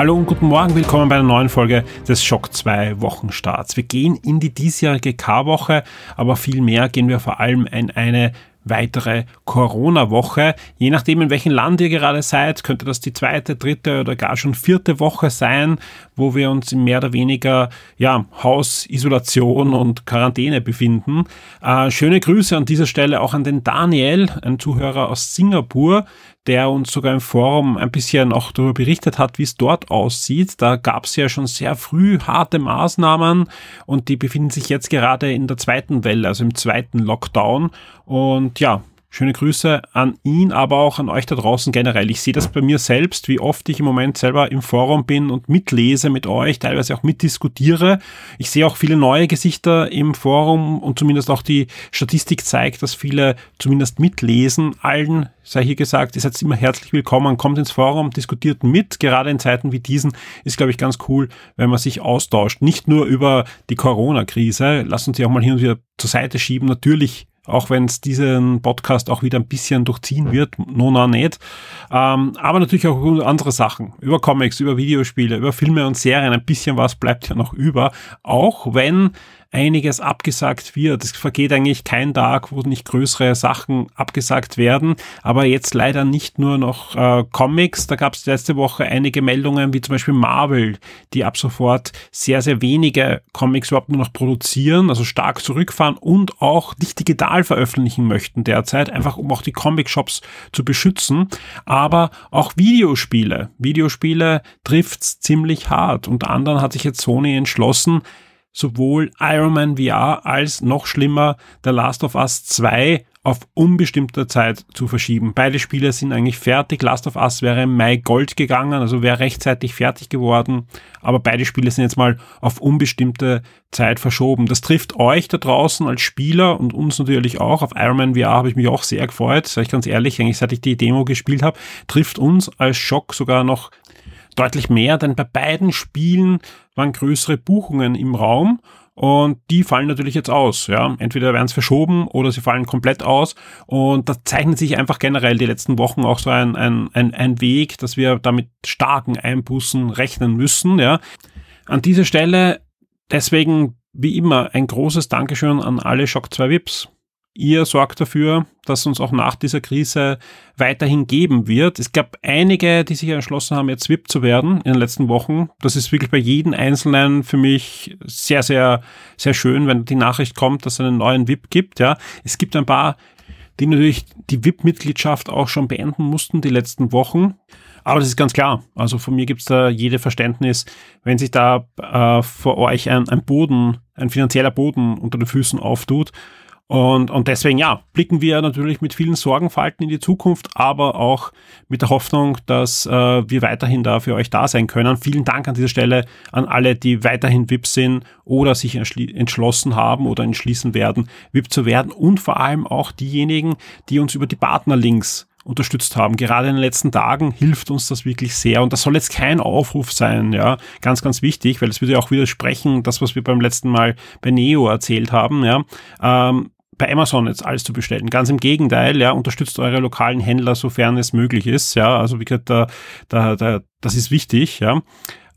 Hallo und guten Morgen, willkommen bei einer neuen Folge des Schock 2 Wochenstarts. Wir gehen in die diesjährige K-Woche, aber viel mehr gehen wir vor allem in eine weitere Corona-Woche. Je nachdem, in welchem Land ihr gerade seid, könnte das die zweite, dritte oder gar schon vierte Woche sein, wo wir uns in mehr oder weniger ja, Hausisolation und Quarantäne befinden. Äh, schöne Grüße an dieser Stelle auch an den Daniel, ein Zuhörer aus Singapur, der uns sogar im Forum ein bisschen auch darüber berichtet hat, wie es dort aussieht. Da gab es ja schon sehr früh harte Maßnahmen und die befinden sich jetzt gerade in der zweiten Welle, also im zweiten Lockdown. Und ja, Schöne Grüße an ihn, aber auch an euch da draußen generell. Ich sehe das bei mir selbst, wie oft ich im Moment selber im Forum bin und mitlese mit euch, teilweise auch mitdiskutiere. Ich sehe auch viele neue Gesichter im Forum und zumindest auch die Statistik zeigt, dass viele zumindest mitlesen. Allen sei hier gesagt, ihr seid immer herzlich willkommen, kommt ins Forum, diskutiert mit. Gerade in Zeiten wie diesen ist, glaube ich, ganz cool, wenn man sich austauscht. Nicht nur über die Corona-Krise. Lasst uns sie auch mal hin und wieder zur Seite schieben. Natürlich auch wenn es diesen Podcast auch wieder ein bisschen durchziehen wird, nona nicht. Ähm, aber natürlich auch andere Sachen, über Comics, über Videospiele, über Filme und Serien, ein bisschen was bleibt ja noch über, auch wenn einiges abgesagt wird. Es vergeht eigentlich kein Tag, wo nicht größere Sachen abgesagt werden. Aber jetzt leider nicht nur noch äh, Comics. Da gab es letzte Woche einige Meldungen, wie zum Beispiel Marvel, die ab sofort sehr, sehr wenige Comics überhaupt nur noch produzieren, also stark zurückfahren und auch nicht digital veröffentlichen möchten derzeit, einfach um auch die Comic-Shops zu beschützen. Aber auch Videospiele. Videospiele trifft's ziemlich hart. Unter anderem hat sich jetzt Sony entschlossen, sowohl Iron Man VR als noch schlimmer The Last of Us 2 auf unbestimmte Zeit zu verschieben. Beide Spiele sind eigentlich fertig. Last of Us wäre im Mai Gold gegangen, also wäre rechtzeitig fertig geworden. Aber beide Spiele sind jetzt mal auf unbestimmte Zeit verschoben. Das trifft euch da draußen als Spieler und uns natürlich auch. Auf Iron Man VR habe ich mich auch sehr gefreut. Sag ich ganz ehrlich, eigentlich seit ich die Demo gespielt habe, trifft uns als Schock sogar noch deutlich mehr, denn bei beiden Spielen waren größere Buchungen im Raum und die fallen natürlich jetzt aus. Ja, entweder werden es verschoben oder sie fallen komplett aus. Und da zeichnet sich einfach generell die letzten Wochen auch so ein, ein, ein, ein Weg, dass wir damit starken Einbußen rechnen müssen. Ja, an dieser Stelle deswegen wie immer ein großes Dankeschön an alle Shock 2 Vips. Ihr sorgt dafür, dass uns auch nach dieser Krise weiterhin geben wird. Es gab einige, die sich entschlossen haben, jetzt VIP zu werden in den letzten Wochen. Das ist wirklich bei jedem Einzelnen für mich sehr, sehr, sehr schön, wenn die Nachricht kommt, dass es einen neuen VIP gibt. Ja, es gibt ein paar, die natürlich die VIP-Mitgliedschaft auch schon beenden mussten die letzten Wochen. Aber das ist ganz klar. Also von mir gibt es da jede Verständnis, wenn sich da äh, vor euch ein, ein Boden, ein finanzieller Boden unter den Füßen auftut und, und deswegen, ja, blicken wir natürlich mit vielen Sorgenfalten in die Zukunft, aber auch mit der Hoffnung, dass äh, wir weiterhin da für euch da sein können. Vielen Dank an dieser Stelle an alle, die weiterhin VIP sind oder sich entschlossen haben oder entschließen werden, VIP zu werden und vor allem auch diejenigen, die uns über die Partnerlinks unterstützt haben. Gerade in den letzten Tagen hilft uns das wirklich sehr. Und das soll jetzt kein Aufruf sein, ja. Ganz, ganz wichtig, weil es würde ja auch widersprechen, das, was wir beim letzten Mal bei Neo erzählt haben, ja. Ähm, bei Amazon jetzt alles zu bestellen. Ganz im Gegenteil, ja, unterstützt eure lokalen Händler, sofern es möglich ist, ja. Also wie gesagt, da, da, da, das ist wichtig, ja.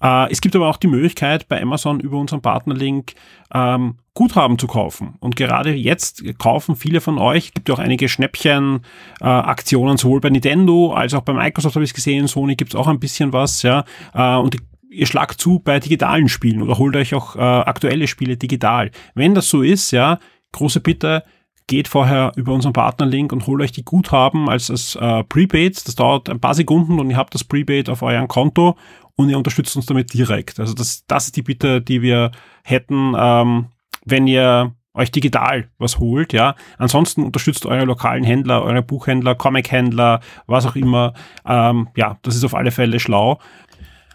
Äh, es gibt aber auch die Möglichkeit, bei Amazon über unseren Partnerlink ähm, Guthaben zu kaufen. Und gerade jetzt kaufen viele von euch, gibt ja auch einige Schnäppchen-Aktionen, äh, sowohl bei Nintendo als auch bei Microsoft habe ich gesehen, Sony gibt es auch ein bisschen was, ja. Äh, und ihr schlagt zu bei digitalen Spielen oder holt euch auch äh, aktuelle Spiele digital. Wenn das so ist, ja, große Bitte, geht vorher über unseren Partnerlink und holt euch die Guthaben als, als äh, Prepaid. Das dauert ein paar Sekunden und ihr habt das Prepaid auf eurem Konto und ihr unterstützt uns damit direkt. Also das, das ist die Bitte, die wir hätten, ähm, wenn ihr euch digital was holt, ja. Ansonsten unterstützt eure lokalen Händler, eure Buchhändler, Comic-Händler, was auch immer. Ähm, ja, das ist auf alle Fälle schlau.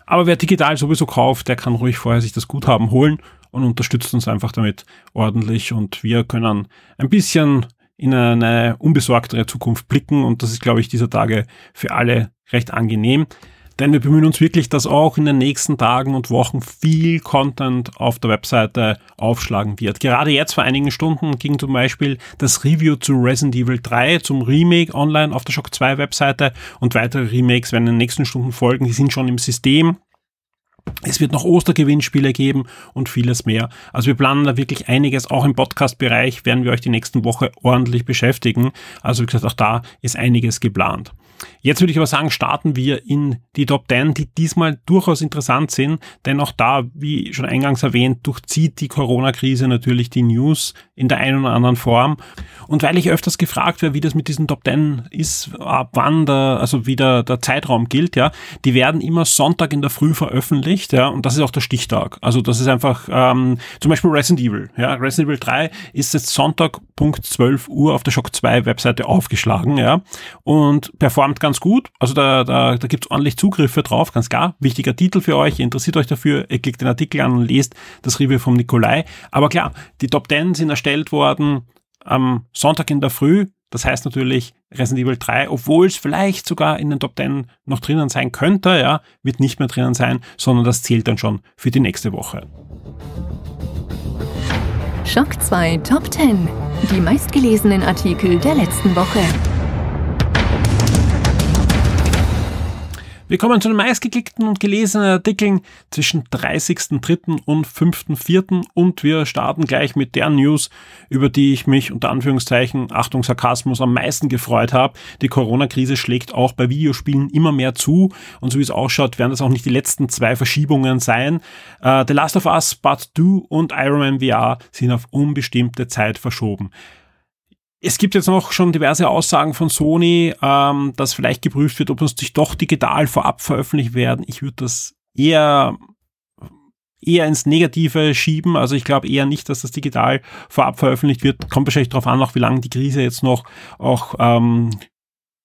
Aber wer digital sowieso kauft, der kann ruhig vorher sich das Guthaben holen und unterstützt uns einfach damit ordentlich und wir können ein bisschen in eine unbesorgtere Zukunft blicken und das ist, glaube ich, dieser Tage für alle recht angenehm. Denn wir bemühen uns wirklich, dass auch in den nächsten Tagen und Wochen viel Content auf der Webseite aufschlagen wird. Gerade jetzt vor einigen Stunden ging zum Beispiel das Review zu Resident Evil 3 zum Remake online auf der Shock 2 Webseite und weitere Remakes werden in den nächsten Stunden folgen. Die sind schon im System. Es wird noch Ostergewinnspiele geben und vieles mehr. Also wir planen da wirklich einiges. Auch im Podcast-Bereich werden wir euch die nächsten Woche ordentlich beschäftigen. Also wie gesagt, auch da ist einiges geplant. Jetzt würde ich aber sagen, starten wir in die Top 10, die diesmal durchaus interessant sind, denn auch da, wie schon eingangs erwähnt, durchzieht die Corona-Krise natürlich die News in der einen oder anderen Form. Und weil ich öfters gefragt werde, wie das mit diesen Top 10 ist, ab wann der, also wie der, der Zeitraum gilt, ja, die werden immer Sonntag in der Früh veröffentlicht, ja, und das ist auch der Stichtag. Also das ist einfach, ähm, zum Beispiel Resident Evil, ja, Resident Evil 3 ist jetzt Sonntag Punkt 12 Uhr auf der Shock 2 Webseite aufgeschlagen, ja, und performt ganz gut. Also da, da, da gibt es ordentlich Zugriffe drauf, ganz klar. Wichtiger Titel für euch, ihr interessiert euch dafür, ihr klickt den Artikel an und lest das Review vom Nikolai. Aber klar, die Top 10 sind erstellt worden am Sonntag in der Früh. Das heißt natürlich Resident Evil 3, obwohl es vielleicht sogar in den Top 10 noch drinnen sein könnte, ja, wird nicht mehr drinnen sein, sondern das zählt dann schon für die nächste Woche. Schock 2 Top 10. Die meistgelesenen Artikel der letzten Woche. Wir kommen zu den meistgeklickten und gelesenen Artikeln zwischen 30.03. und 5.04. und wir starten gleich mit der News, über die ich mich unter Anführungszeichen, Achtung Sarkasmus, am meisten gefreut habe. Die Corona-Krise schlägt auch bei Videospielen immer mehr zu und so wie es ausschaut, werden das auch nicht die letzten zwei Verschiebungen sein. Uh, The Last of Us Part 2 und Iron Man VR sind auf unbestimmte Zeit verschoben. Es gibt jetzt noch schon diverse Aussagen von Sony, ähm, dass vielleicht geprüft wird, ob uns sich doch digital vorab veröffentlicht werden. Ich würde das eher eher ins Negative schieben. Also ich glaube eher nicht, dass das digital vorab veröffentlicht wird. Kommt wahrscheinlich darauf an, auch wie lange die Krise jetzt noch auch ähm,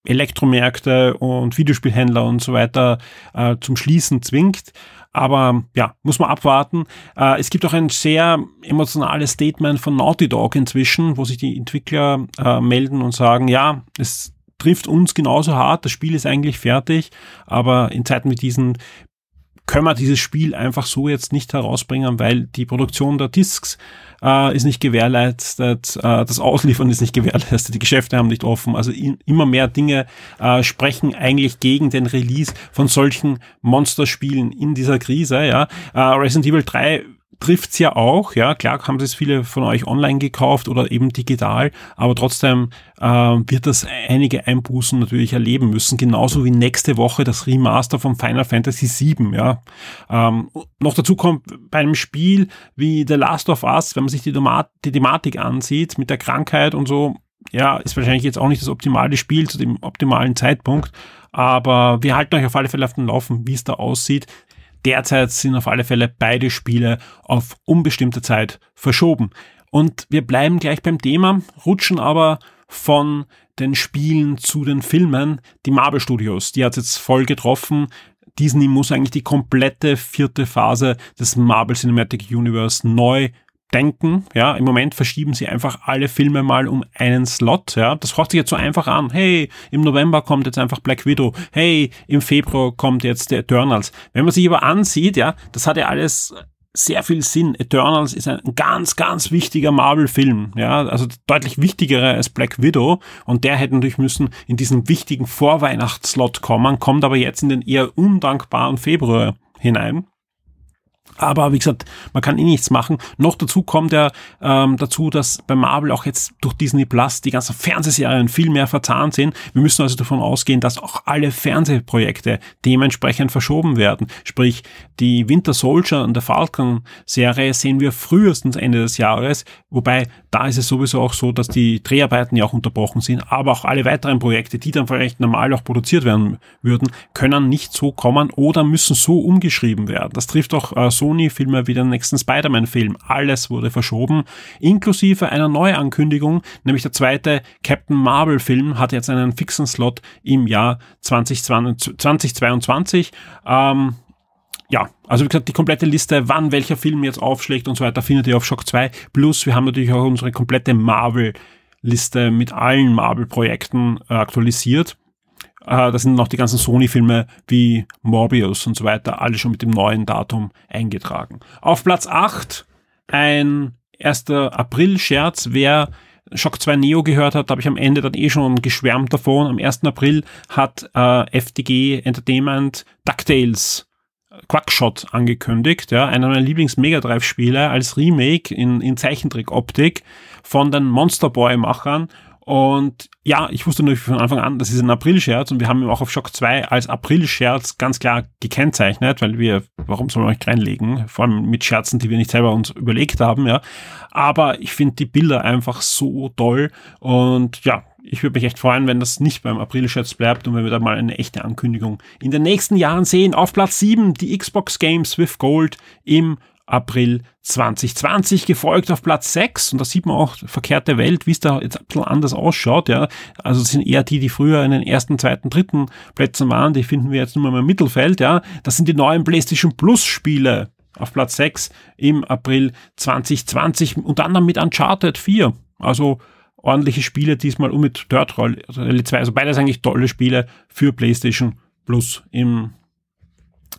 Elektromärkte und Videospielhändler und so weiter äh, zum Schließen zwingt. Aber ja, muss man abwarten. Äh, es gibt auch ein sehr emotionales Statement von Naughty Dog inzwischen, wo sich die Entwickler äh, melden und sagen, ja, es trifft uns genauso hart, das Spiel ist eigentlich fertig, aber in Zeiten wie diesen können wir dieses Spiel einfach so jetzt nicht herausbringen, weil die Produktion der Discs äh, ist nicht gewährleistet, äh, das Ausliefern ist nicht gewährleistet, die Geschäfte haben nicht offen. Also in, immer mehr Dinge äh, sprechen eigentlich gegen den Release von solchen Monsterspielen in dieser Krise. Ja, äh, Resident Evil 3 trifft's ja auch, ja, klar haben es viele von euch online gekauft oder eben digital, aber trotzdem äh, wird das einige Einbußen natürlich erleben müssen, genauso wie nächste Woche das Remaster von Final Fantasy VII, ja. Ähm, noch dazu kommt bei einem Spiel wie The Last of Us, wenn man sich die, die Thematik ansieht mit der Krankheit und so, ja, ist wahrscheinlich jetzt auch nicht das optimale Spiel zu dem optimalen Zeitpunkt, aber wir halten euch auf alle Fälle auf den Laufen, wie es da aussieht. Derzeit sind auf alle Fälle beide Spiele auf unbestimmte Zeit verschoben. Und wir bleiben gleich beim Thema, rutschen aber von den Spielen zu den Filmen. Die Marvel Studios, die hat jetzt voll getroffen. Disney muss eigentlich die komplette vierte Phase des Marvel Cinematic Universe neu denken. Ja, im Moment verschieben sie einfach alle Filme mal um einen Slot. Ja, das hört sich jetzt so einfach an. Hey, im November kommt jetzt einfach Black Widow. Hey, im Februar kommt jetzt der Eternals. Wenn man sich aber ansieht, ja, das hat ja alles sehr viel Sinn. Eternals ist ein ganz, ganz wichtiger Marvel-Film, ja, also deutlich wichtigerer als Black Widow und der hätte natürlich müssen in diesen wichtigen Vorweihnachtsslot kommen, kommt aber jetzt in den eher undankbaren Februar hinein. Aber wie gesagt, man kann eh nichts machen. Noch dazu kommt ja ähm, dazu, dass bei Marvel auch jetzt durch Disney Plus die ganzen Fernsehserien viel mehr verzahnt sind. Wir müssen also davon ausgehen, dass auch alle Fernsehprojekte dementsprechend verschoben werden. Sprich, die Winter Soldier und der Falcon Serie sehen wir frühestens Ende des Jahres. Wobei da ist es sowieso auch so, dass die Dreharbeiten ja auch unterbrochen sind. Aber auch alle weiteren Projekte, die dann vielleicht normal auch produziert werden würden, können nicht so kommen oder müssen so umgeschrieben werden. Das trifft auch äh, Sony-Filme wie den nächsten Spider-Man-Film. Alles wurde verschoben, inklusive einer Neuankündigung, nämlich der zweite Captain Marvel-Film hat jetzt einen fixen Slot im Jahr 2020, 2022. Ähm, ja, also wie gesagt, die komplette Liste, wann welcher Film jetzt aufschlägt und so weiter, findet ihr auf Shock 2. Plus, wir haben natürlich auch unsere komplette Marvel Liste mit allen Marvel-Projekten äh, aktualisiert. Äh, da sind noch die ganzen Sony-Filme wie Morbius und so weiter, alle schon mit dem neuen Datum eingetragen. Auf Platz 8 ein 1. April-Scherz. Wer Shock 2 Neo gehört hat, habe ich am Ende dann eh schon geschwärmt davon. Am 1. April hat äh, FDG Entertainment DuckTales äh, Quackshot angekündigt, ja, einer meiner Lieblings-Mega Drive-Spiele als Remake in, in Zeichentrick-Optik von den Monster Boy-Machern und ja, ich wusste natürlich von Anfang an, das ist ein April-Scherz und wir haben ihn auch auf Shock 2 als April-Scherz ganz klar gekennzeichnet, weil wir, warum soll man euch reinlegen? Vor allem mit Scherzen, die wir nicht selber uns überlegt haben, ja. Aber ich finde die Bilder einfach so toll und ja, ich würde mich echt freuen, wenn das nicht beim April-Scherz bleibt und wenn wir da mal eine echte Ankündigung in den nächsten Jahren sehen. Auf Platz 7 die Xbox Games with Gold im April 2020, gefolgt auf Platz 6. Und da sieht man auch verkehrte Welt, wie es da jetzt ein bisschen anders ausschaut. Ja. Also es sind eher die, die früher in den ersten, zweiten, dritten Plätzen waren, die finden wir jetzt nur mal im Mittelfeld. Ja. Das sind die neuen PlayStation Plus Spiele auf Platz 6 im April 2020, unter anderem mit Uncharted 4. Also ordentliche Spiele diesmal und mit Dirt Rally 2. Also beides eigentlich tolle Spiele für PlayStation Plus im,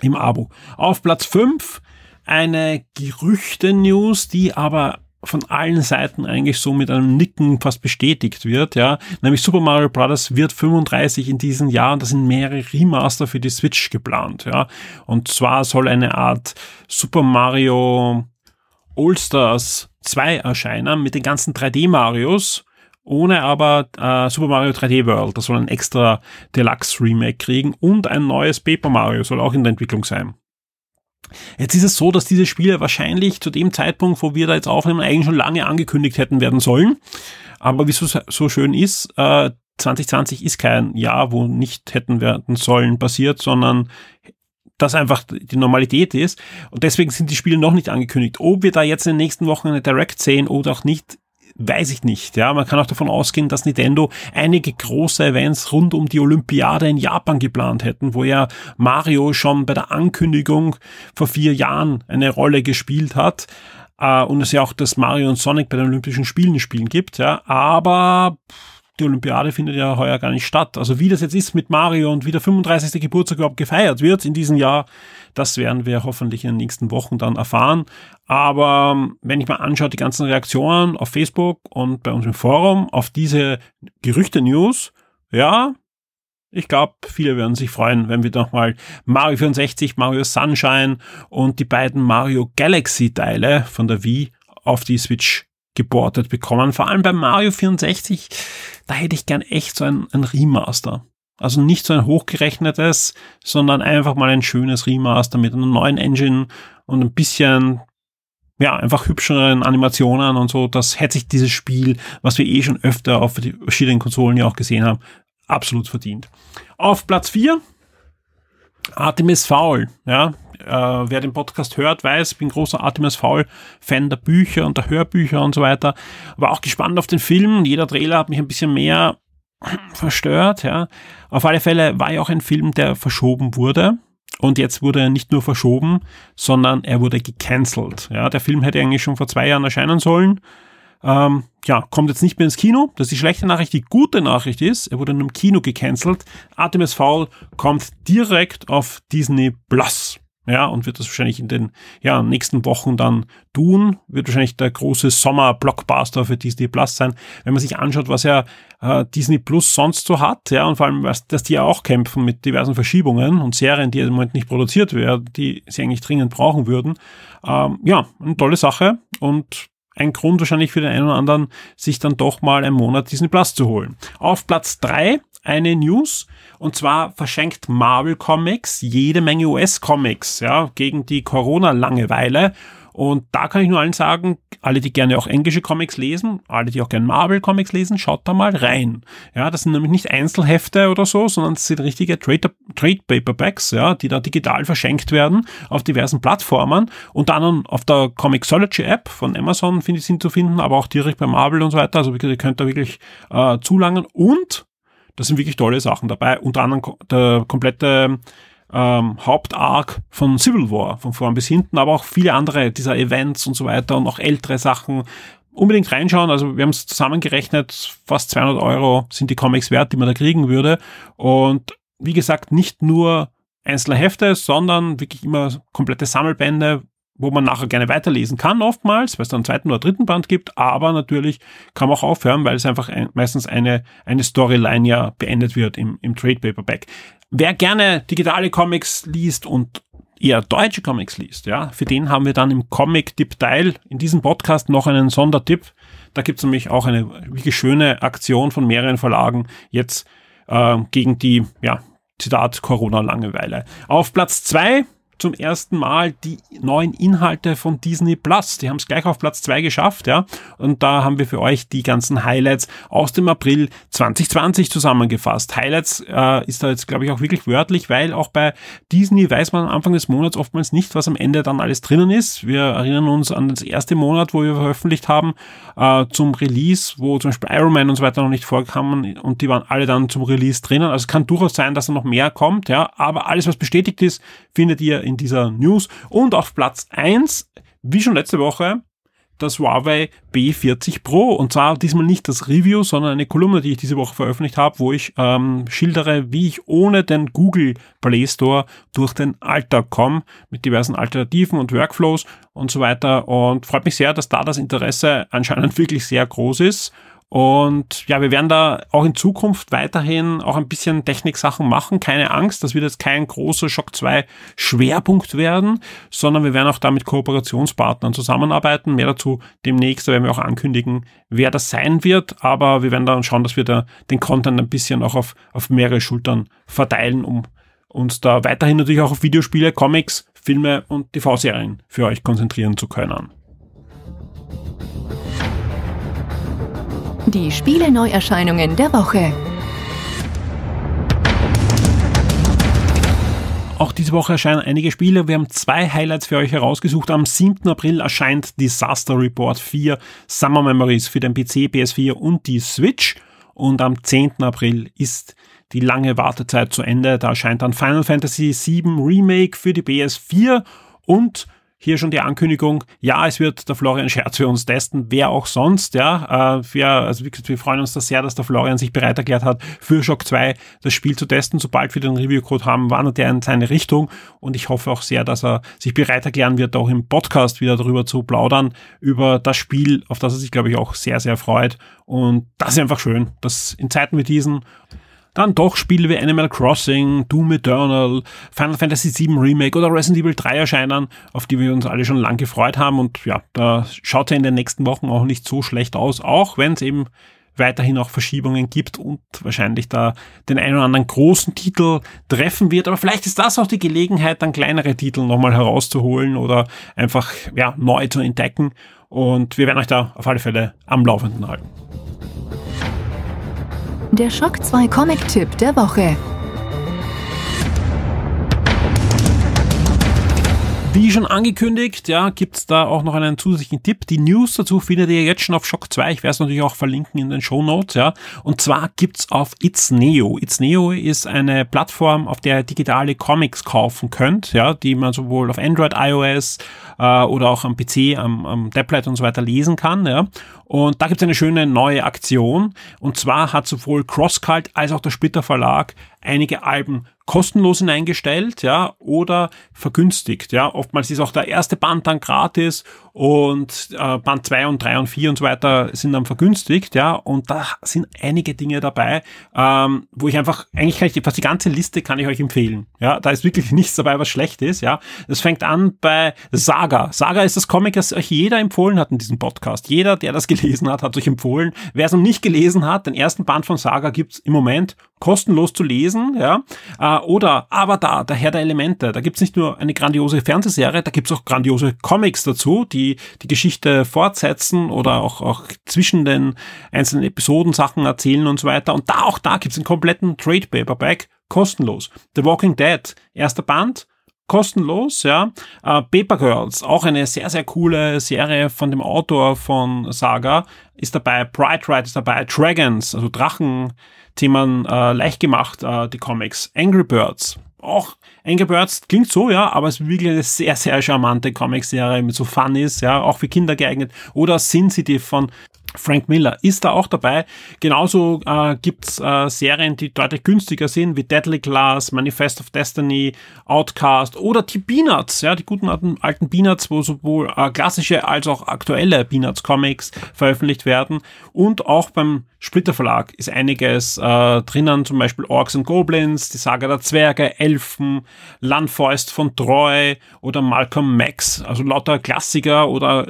im Abo. Auf Platz 5 eine Gerüchte-News, die aber von allen Seiten eigentlich so mit einem Nicken fast bestätigt wird, ja. Nämlich Super Mario Bros. wird 35 in diesem Jahr und da sind mehrere Remaster für die Switch geplant, ja. Und zwar soll eine Art Super Mario All-Stars 2 erscheinen mit den ganzen 3D-Marios, ohne aber äh, Super Mario 3D World. Das soll ein extra Deluxe Remake kriegen und ein neues Paper Mario soll auch in der Entwicklung sein. Jetzt ist es so, dass diese Spiele wahrscheinlich zu dem Zeitpunkt, wo wir da jetzt aufnehmen, eigentlich schon lange angekündigt hätten werden sollen. Aber wie es so, schön ist, äh, 2020 ist kein Jahr, wo nicht hätten werden sollen passiert, sondern das einfach die Normalität ist. Und deswegen sind die Spiele noch nicht angekündigt. Ob wir da jetzt in den nächsten Wochen eine Direct sehen oder auch nicht, weiß ich nicht. Ja, man kann auch davon ausgehen, dass Nintendo einige große Events rund um die Olympiade in Japan geplant hätten, wo ja Mario schon bei der Ankündigung vor vier Jahren eine Rolle gespielt hat. Äh, und es ja auch das Mario und Sonic bei den Olympischen Spielen spielen gibt, ja. Aber die Olympiade findet ja heuer gar nicht statt. Also wie das jetzt ist mit Mario und wie der 35. Geburtstag überhaupt gefeiert wird in diesem Jahr, das werden wir hoffentlich in den nächsten Wochen dann erfahren. Aber ähm, wenn ich mal anschaue, die ganzen Reaktionen auf Facebook und bei uns im Forum auf diese Gerüchte-News, ja, ich glaube, viele werden sich freuen, wenn wir nochmal Mario 64, Mario Sunshine und die beiden Mario Galaxy Teile von der Wii auf die Switch geportet bekommen. Vor allem bei Mario 64, da hätte ich gern echt so ein, ein Remaster. Also nicht so ein hochgerechnetes, sondern einfach mal ein schönes Remaster mit einer neuen Engine und ein bisschen, ja, einfach hübscheren Animationen und so. Das hätte sich dieses Spiel, was wir eh schon öfter auf die verschiedenen Konsolen ja auch gesehen haben, absolut verdient. Auf Platz 4 Artemis Fowl, ja. Äh, wer den Podcast hört, weiß, ich bin großer Artemis Fowl-Fan der Bücher und der Hörbücher und so weiter. War auch gespannt auf den Film. Jeder Trailer hat mich ein bisschen mehr verstört, ja. Auf alle Fälle war ja auch ein Film, der verschoben wurde. Und jetzt wurde er nicht nur verschoben, sondern er wurde gecancelt. Ja, der Film hätte eigentlich schon vor zwei Jahren erscheinen sollen. Ähm, ja, kommt jetzt nicht mehr ins Kino. Das ist die schlechte Nachricht. Die gute Nachricht ist, er wurde in einem Kino gecancelt. Artemis Fowl kommt direkt auf Disney Plus ja, und wird das wahrscheinlich in den ja, nächsten Wochen dann tun. Wird wahrscheinlich der große Sommer-Blockbuster für Disney Plus sein. Wenn man sich anschaut, was ja äh, Disney Plus sonst so hat, ja, und vor allem, was, dass die ja auch kämpfen mit diversen Verschiebungen und Serien, die im Moment nicht produziert werden, die sie eigentlich dringend brauchen würden. Ähm, ja, eine tolle Sache und ein Grund wahrscheinlich für den einen oder anderen, sich dann doch mal einen Monat Disney Plus zu holen. Auf Platz drei eine News und zwar verschenkt Marvel Comics jede Menge US-Comics, ja, gegen die Corona-Langeweile. Und da kann ich nur allen sagen, alle, die gerne auch englische Comics lesen, alle, die auch gerne Marvel Comics lesen, schaut da mal rein. Ja, das sind nämlich nicht Einzelhefte oder so, sondern es sind richtige Trade, Trade Paperbacks, ja, die da digital verschenkt werden auf diversen Plattformen. Unter anderem auf der Comixology App von Amazon finde ich sind zu finden, aber auch direkt bei Marvel und so weiter. Also ihr könnt da wirklich äh, zulangen und da sind wirklich tolle Sachen dabei. Unter anderem der komplette ähm, Hauptarc von Civil War, von vorn bis hinten, aber auch viele andere dieser Events und so weiter und auch ältere Sachen. unbedingt reinschauen. Also wir haben es zusammengerechnet, fast 200 Euro sind die Comics wert, die man da kriegen würde. Und wie gesagt, nicht nur einzelne Hefte, sondern wirklich immer komplette Sammelbände, wo man nachher gerne weiterlesen kann, oftmals, weil es dann zweiten oder dritten Band gibt, aber natürlich kann man auch aufhören, weil es einfach ein, meistens eine, eine Storyline ja beendet wird im, im Trade Paperback. Wer gerne digitale Comics liest und eher deutsche Comics liest, ja, für den haben wir dann im Comic-Tipp-Teil in diesem Podcast noch einen Sondertipp. Da gibt es nämlich auch eine wirklich schöne Aktion von mehreren Verlagen jetzt äh, gegen die, ja, Zitat Corona-Langeweile. Auf Platz zwei zum ersten Mal die neuen Inhalte von Disney Plus. Die haben es gleich auf Platz zwei geschafft, ja. Und da haben wir für euch die ganzen Highlights aus dem April 2020 zusammengefasst. Highlights äh, ist da jetzt, glaube ich, auch wirklich wörtlich, weil auch bei Disney weiß man am Anfang des Monats oftmals nicht, was am Ende dann alles drinnen ist. Wir erinnern uns an das erste Monat, wo wir veröffentlicht haben, äh, zum Release, wo zum Beispiel Iron Man und so weiter noch nicht vorkamen und die waren alle dann zum Release drinnen. Also es kann durchaus sein, dass da noch mehr kommt, ja. Aber alles, was bestätigt ist, findet ihr in dieser News. Und auf Platz 1, wie schon letzte Woche, das Huawei B40 Pro. Und zwar diesmal nicht das Review, sondern eine Kolumne, die ich diese Woche veröffentlicht habe, wo ich ähm, schildere, wie ich ohne den Google Play Store durch den Alltag komme, mit diversen Alternativen und Workflows und so weiter. Und freut mich sehr, dass da das Interesse anscheinend wirklich sehr groß ist. Und ja, wir werden da auch in Zukunft weiterhin auch ein bisschen Techniksachen machen. Keine Angst, das wird jetzt kein großer Shock 2 Schwerpunkt werden, sondern wir werden auch da mit Kooperationspartnern zusammenarbeiten. Mehr dazu demnächst, da werden wir auch ankündigen, wer das sein wird. Aber wir werden dann schauen, dass wir da den Content ein bisschen auch auf, auf mehrere Schultern verteilen, um uns da weiterhin natürlich auch auf Videospiele, Comics, Filme und TV-Serien für euch konzentrieren zu können. Die Spiele-Neuerscheinungen der Woche. Auch diese Woche erscheinen einige Spiele. Wir haben zwei Highlights für euch herausgesucht. Am 7. April erscheint Disaster Report 4 Summer Memories für den PC, PS4 und die Switch. Und am 10. April ist die lange Wartezeit zu Ende. Da erscheint dann Final Fantasy VII Remake für die PS4 und hier schon die Ankündigung, ja, es wird der Florian Scherz für uns testen, wer auch sonst, ja. Äh, wir, also wie wir freuen uns da sehr, dass der Florian sich bereit erklärt hat, für Shock 2 das Spiel zu testen. Sobald wir den Review-Code haben, wandert er in seine Richtung und ich hoffe auch sehr, dass er sich bereit erklären wird, auch im Podcast wieder darüber zu plaudern, über das Spiel, auf das er sich, glaube ich, auch sehr, sehr freut. Und das ist einfach schön, dass in Zeiten wie diesen dann doch Spiele wie Animal Crossing, Doom Eternal, Final Fantasy VII Remake oder Resident Evil 3 erscheinen, auf die wir uns alle schon lang gefreut haben. Und ja, da schaut es in den nächsten Wochen auch nicht so schlecht aus, auch wenn es eben weiterhin auch Verschiebungen gibt und wahrscheinlich da den einen oder anderen großen Titel treffen wird. Aber vielleicht ist das auch die Gelegenheit, dann kleinere Titel nochmal herauszuholen oder einfach ja, neu zu entdecken. Und wir werden euch da auf alle Fälle am Laufenden halten. Der Schock 2 Comic-Tipp der Woche. Wie schon angekündigt, ja, gibt's da auch noch einen zusätzlichen Tipp. Die News dazu findet ihr jetzt schon auf Shock 2. Ich werde es natürlich auch verlinken in den Show Notes, ja. Und zwar gibt's auf It's Neo. It's Neo ist eine Plattform, auf der ihr digitale Comics kaufen könnt, ja, die man sowohl auf Android, iOS äh, oder auch am PC, am, am Tablet und so weiter lesen kann, ja. Und da gibt's eine schöne neue Aktion. Und zwar hat sowohl CrossCult als auch der Splitter Verlag einige Alben kostenlos hineingestellt, ja, oder vergünstigt, ja. Oftmals ist auch der erste Band dann gratis und äh, Band 2 und 3 und 4 und so weiter sind dann vergünstigt, ja. Und da sind einige Dinge dabei, ähm, wo ich einfach, eigentlich kann ich fast die ganze Liste kann ich euch empfehlen, ja. Da ist wirklich nichts dabei, was schlecht ist, ja. Das fängt an bei Saga. Saga ist das Comic, das euch jeder empfohlen hat in diesem Podcast. Jeder, der das gelesen hat, hat euch empfohlen. Wer es noch nicht gelesen hat, den ersten Band von Saga gibt's im Moment kostenlos zu lesen, ja. Äh, oder Avatar, der Herr der Elemente. Da gibt's nicht nur eine grandiose Fernsehserie, da gibt's auch grandiose Comics dazu, die die Geschichte fortsetzen oder auch, auch zwischen den einzelnen Episoden Sachen erzählen und so weiter. Und da auch da gibt's einen kompletten Trade Paperback kostenlos. The Walking Dead, erster Band, kostenlos, ja. Äh, Paper Girls, auch eine sehr, sehr coole Serie von dem Autor von Saga, ist dabei. Bright Ride ist dabei. Dragons, also Drachen-Themen äh, leicht gemacht, äh, die Comics. Angry Birds, auch Angry Birds klingt so, ja, aber es ist wirklich eine sehr, sehr charmante Comic-Serie mit so Funnies, ja, auch für Kinder geeignet. Oder Sensitive von Frank Miller ist da auch dabei. Genauso äh, gibt's äh, Serien, die deutlich günstiger sind, wie Deadly Class, Manifest of Destiny, Outcast oder die Peanuts, ja, die guten alten, Peanuts, wo sowohl äh, klassische als auch aktuelle Peanuts Comics veröffentlicht werden. Und auch beim Splitter Verlag ist einiges äh, drinnen, zum Beispiel Orks and Goblins, die Saga der Zwerge, Elfen, Landfäust von Troy oder Malcolm Max. Also lauter Klassiker oder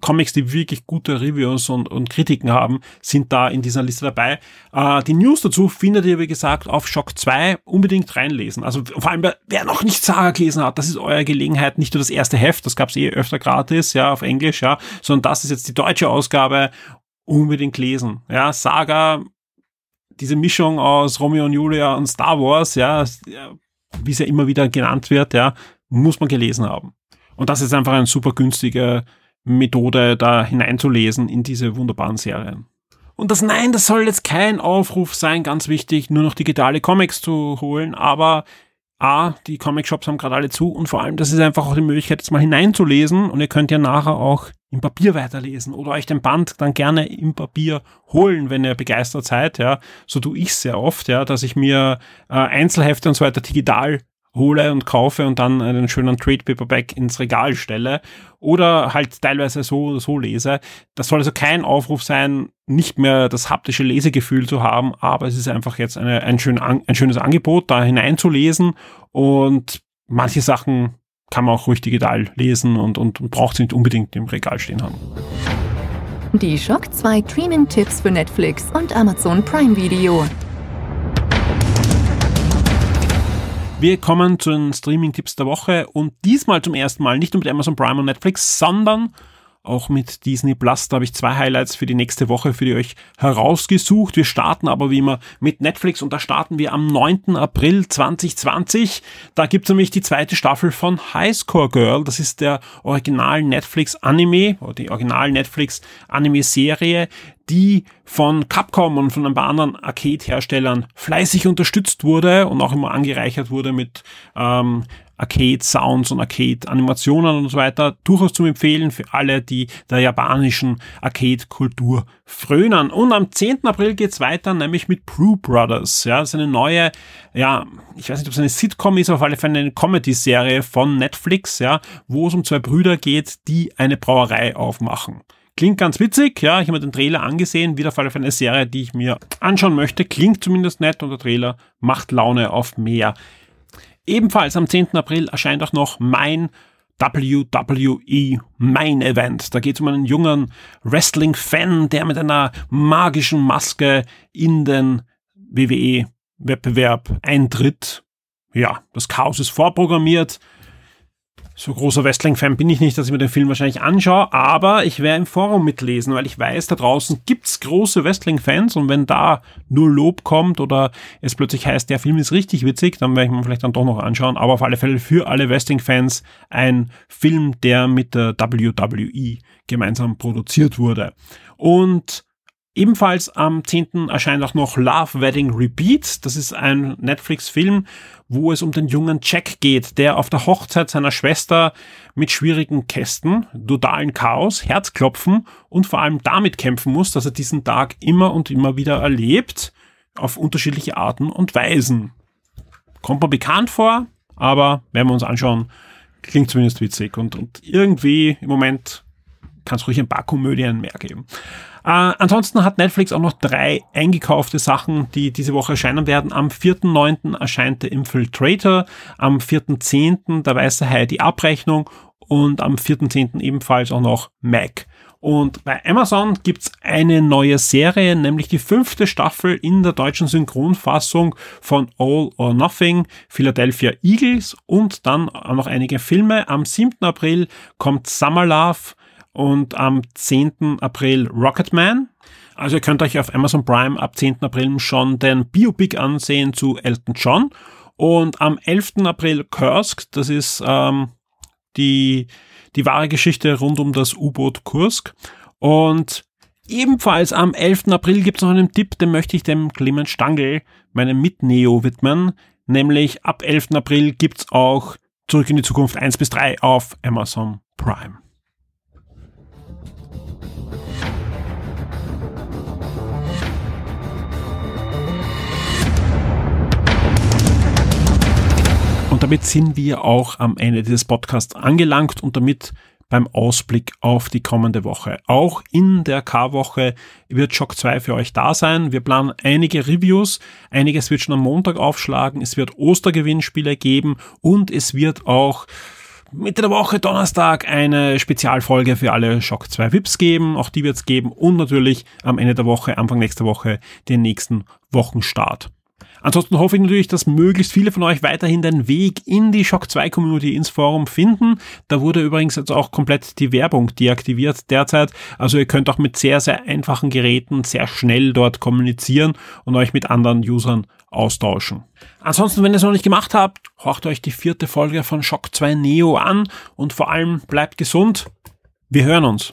Comics, die wirklich gute Reviews und, und Kritiken haben, sind da in dieser Liste dabei. Äh, die News dazu findet ihr, wie gesagt, auf Shock 2 unbedingt reinlesen. Also vor allem, wer noch nicht Saga gelesen hat, das ist eure Gelegenheit, nicht nur das erste Heft, das gab's eh öfter gratis, ja, auf Englisch, ja, sondern das ist jetzt die deutsche Ausgabe, unbedingt lesen. Ja, Saga, diese Mischung aus Romeo und Julia und Star Wars, ja, wie es ja immer wieder genannt wird, ja, muss man gelesen haben. Und das ist einfach ein super günstiger Methode, da hineinzulesen in diese wunderbaren Serien. Und das Nein, das soll jetzt kein Aufruf sein, ganz wichtig, nur noch digitale Comics zu holen, aber A, die Comic-Shops haben gerade alle zu und vor allem, das ist einfach auch die Möglichkeit, jetzt mal hineinzulesen und ihr könnt ja nachher auch im Papier weiterlesen oder euch den Band dann gerne im Papier holen, wenn ihr begeistert seid, ja. So tue ich sehr oft, ja, dass ich mir äh, Einzelhefte und so weiter digital hole und kaufe und dann einen schönen Trade Paperback ins Regal stelle oder halt teilweise so oder so lese. Das soll also kein Aufruf sein, nicht mehr das haptische Lesegefühl zu haben, aber es ist einfach jetzt eine, ein, schön, ein schönes Angebot, da hineinzulesen und manche Sachen kann man auch ruhig digital lesen und, und, braucht sie nicht unbedingt im Regal stehen haben. Die Shock 2 Streaming-Tipps für Netflix und Amazon Prime Video. Wir kommen zu den Streaming-Tipps der Woche und diesmal zum ersten Mal nicht nur mit Amazon Prime und Netflix, sondern auch mit Disney Plus. Da habe ich zwei Highlights für die nächste Woche für die euch herausgesucht. Wir starten aber wie immer mit Netflix und da starten wir am 9. April 2020. Da gibt es nämlich die zweite Staffel von High Score Girl. Das ist der Original Netflix Anime oder die Original Netflix Anime Serie, die von Capcom und von ein paar anderen Arcade-Herstellern fleißig unterstützt wurde und auch immer angereichert wurde mit ähm, Arcade-Sounds und Arcade-Animationen und so weiter. Durchaus zum Empfehlen für alle, die der japanischen Arcade-Kultur frönen. Und am 10. April geht's weiter, nämlich mit Brew Brothers. Ja, das ist eine neue, ja, ich weiß nicht, ob es eine Sitcom ist, aber auf alle Fälle eine Comedy-Serie von Netflix, ja, wo es um zwei Brüder geht, die eine Brauerei aufmachen. Klingt ganz witzig, ja. Ich habe mir den Trailer angesehen, wieder für eine Serie, die ich mir anschauen möchte. Klingt zumindest nett und der Trailer macht Laune auf mehr. Ebenfalls am 10. April erscheint auch noch mein WWE Main Event. Da geht es um einen jungen Wrestling-Fan, der mit einer magischen Maske in den WWE-Wettbewerb eintritt. Ja, das Chaos ist vorprogrammiert so großer Wrestling-Fan bin ich nicht, dass ich mir den Film wahrscheinlich anschaue, aber ich werde im Forum mitlesen, weil ich weiß, da draußen gibt's große Wrestling-Fans und wenn da nur Lob kommt oder es plötzlich heißt, der Film ist richtig witzig, dann werde ich mir vielleicht dann doch noch anschauen, aber auf alle Fälle für alle Wrestling-Fans ein Film, der mit der WWE gemeinsam produziert wurde. Und Ebenfalls am 10. erscheint auch noch Love Wedding Repeat. Das ist ein Netflix-Film, wo es um den jungen Jack geht, der auf der Hochzeit seiner Schwester mit schwierigen Kästen, totalen Chaos, Herzklopfen und vor allem damit kämpfen muss, dass er diesen Tag immer und immer wieder erlebt, auf unterschiedliche Arten und Weisen. Kommt mir bekannt vor, aber werden wir uns anschauen, klingt zumindest witzig und, und irgendwie im Moment kann es ruhig ein paar Komödien mehr geben. Äh, ansonsten hat Netflix auch noch drei eingekaufte Sachen, die diese Woche erscheinen werden. Am 4.9. erscheint The Infiltrator, am 4.10. der Weiße Hai die Abrechnung und am 4.10. ebenfalls auch noch Mac. Und bei Amazon gibt's eine neue Serie, nämlich die fünfte Staffel in der deutschen Synchronfassung von All or Nothing, Philadelphia Eagles und dann noch einige Filme. Am 7. April kommt Summer Love, und am 10. April Rocketman. Also ihr könnt euch auf Amazon Prime ab 10. April schon den Biopic ansehen zu Elton John. Und am 11. April Kursk, das ist ähm, die, die wahre Geschichte rund um das U-Boot Kursk. Und ebenfalls am 11. April gibt es noch einen Tipp, den möchte ich dem Clemens Stangl, meinem Mitneo, widmen. Nämlich ab 11. April gibt's auch Zurück in die Zukunft 1 bis 3 auf Amazon Prime. Damit sind wir auch am Ende dieses Podcasts angelangt und damit beim Ausblick auf die kommende Woche. Auch in der K-Woche wird Shock 2 für euch da sein. Wir planen einige Reviews, einiges wird schon am Montag aufschlagen, es wird Ostergewinnspiele geben und es wird auch Mitte der Woche, Donnerstag, eine Spezialfolge für alle Shock 2 VIPs geben. Auch die wird es geben. Und natürlich am Ende der Woche, Anfang nächster Woche, den nächsten Wochenstart. Ansonsten hoffe ich natürlich, dass möglichst viele von euch weiterhin den Weg in die Shock 2 Community ins Forum finden. Da wurde übrigens jetzt auch komplett die Werbung deaktiviert derzeit. Also ihr könnt auch mit sehr, sehr einfachen Geräten sehr schnell dort kommunizieren und euch mit anderen Usern austauschen. Ansonsten, wenn ihr es noch nicht gemacht habt, horcht euch die vierte Folge von Shock 2 Neo an und vor allem bleibt gesund. Wir hören uns.